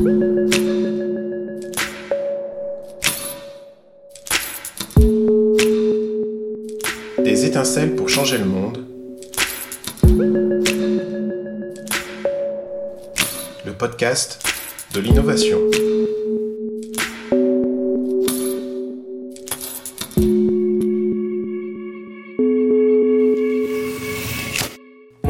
Des étincelles pour changer le monde. Le podcast de l'innovation.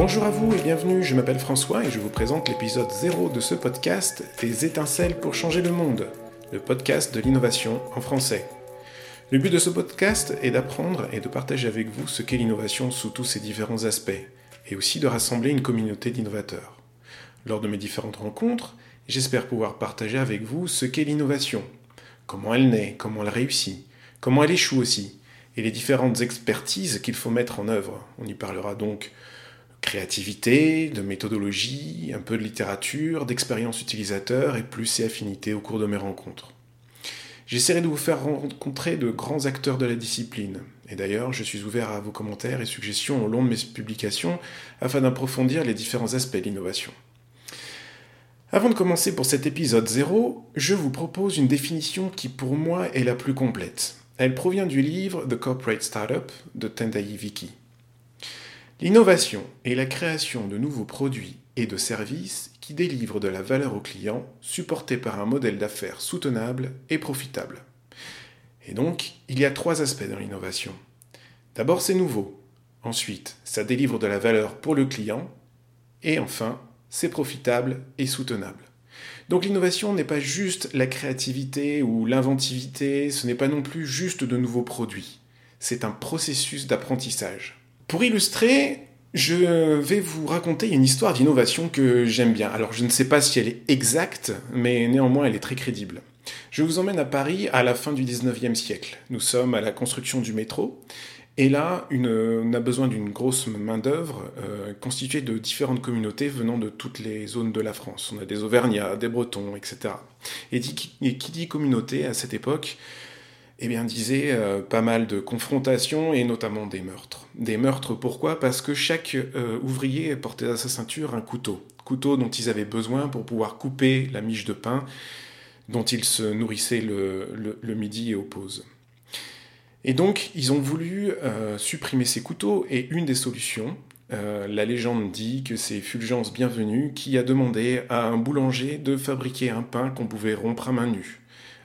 Bonjour à vous et bienvenue, je m'appelle François et je vous présente l'épisode 0 de ce podcast Des étincelles pour changer le monde, le podcast de l'innovation en français. Le but de ce podcast est d'apprendre et de partager avec vous ce qu'est l'innovation sous tous ses différents aspects, et aussi de rassembler une communauté d'innovateurs. Lors de mes différentes rencontres, j'espère pouvoir partager avec vous ce qu'est l'innovation, comment elle naît, comment elle réussit, comment elle échoue aussi, et les différentes expertises qu'il faut mettre en œuvre. On y parlera donc créativité, de méthodologie, un peu de littérature, d'expérience utilisateur et plus et affinités au cours de mes rencontres. J'essaierai de vous faire rencontrer de grands acteurs de la discipline. Et d'ailleurs, je suis ouvert à vos commentaires et suggestions au long de mes publications afin d'approfondir les différents aspects de l'innovation. Avant de commencer pour cet épisode 0, je vous propose une définition qui pour moi est la plus complète. Elle provient du livre The Corporate Startup de Tendai Viki. L'innovation est la création de nouveaux produits et de services qui délivrent de la valeur aux clients supportés par un modèle d'affaires soutenable et profitable. Et donc, il y a trois aspects dans l'innovation. D'abord, c'est nouveau. Ensuite, ça délivre de la valeur pour le client. Et enfin, c'est profitable et soutenable. Donc l'innovation n'est pas juste la créativité ou l'inventivité, ce n'est pas non plus juste de nouveaux produits. C'est un processus d'apprentissage. Pour illustrer, je vais vous raconter une histoire d'innovation que j'aime bien. Alors je ne sais pas si elle est exacte, mais néanmoins elle est très crédible. Je vous emmène à Paris à la fin du 19e siècle. Nous sommes à la construction du métro. Et là, on a besoin d'une grosse main-d'œuvre euh, constituée de différentes communautés venant de toutes les zones de la France. On a des Auvergnats, des Bretons, etc. Et, et qui dit communauté à cette époque eh bien, disait euh, pas mal de confrontations et notamment des meurtres. Des meurtres pourquoi? Parce que chaque euh, ouvrier portait à sa ceinture un couteau. Couteau dont ils avaient besoin pour pouvoir couper la miche de pain dont ils se nourrissaient le, midi et aux pauses. Et donc, ils ont voulu euh, supprimer ces couteaux et une des solutions, la légende dit que c'est Fulgence Bienvenue qui a demandé à un boulanger de fabriquer un pain qu'on pouvait rompre à main nue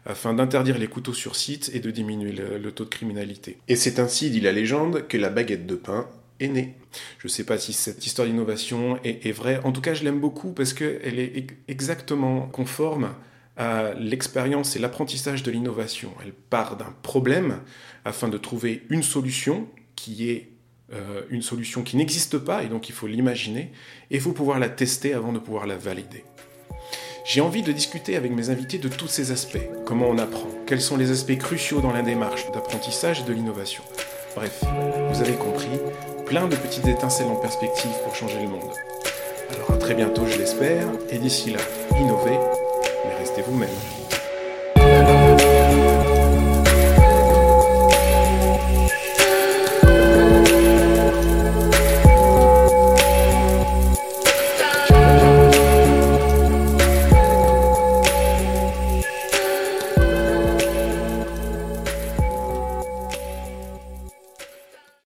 afin d'interdire les couteaux sur site et de diminuer le, taux de criminalité. Et c'est ainsi, dit la légende, que la baguette de pain est née. Je ne sais pas si cette histoire d'innovation est, vraie. En tout cas, je l'aime beaucoup parce qu'elle est exactement conforme à l'expérience et l'apprentissage de l'innovation. Elle part d'un problème afin de trouver une solution qui est euh, une solution qui n'existe pas et donc il faut l'imaginer et il faut pouvoir la tester avant de pouvoir la valider. J'ai envie de discuter avec mes invités de tous ces aspects. Comment on apprend? Quels sont les aspects cruciaux dans la démarche d'apprentissage et de l'innovation? Bref, vous avez compris, plein de petites étincelles en perspective pour changer le monde. Alors à très bientôt, je l'espère, et d'ici là, innovez, mais restez vous-même.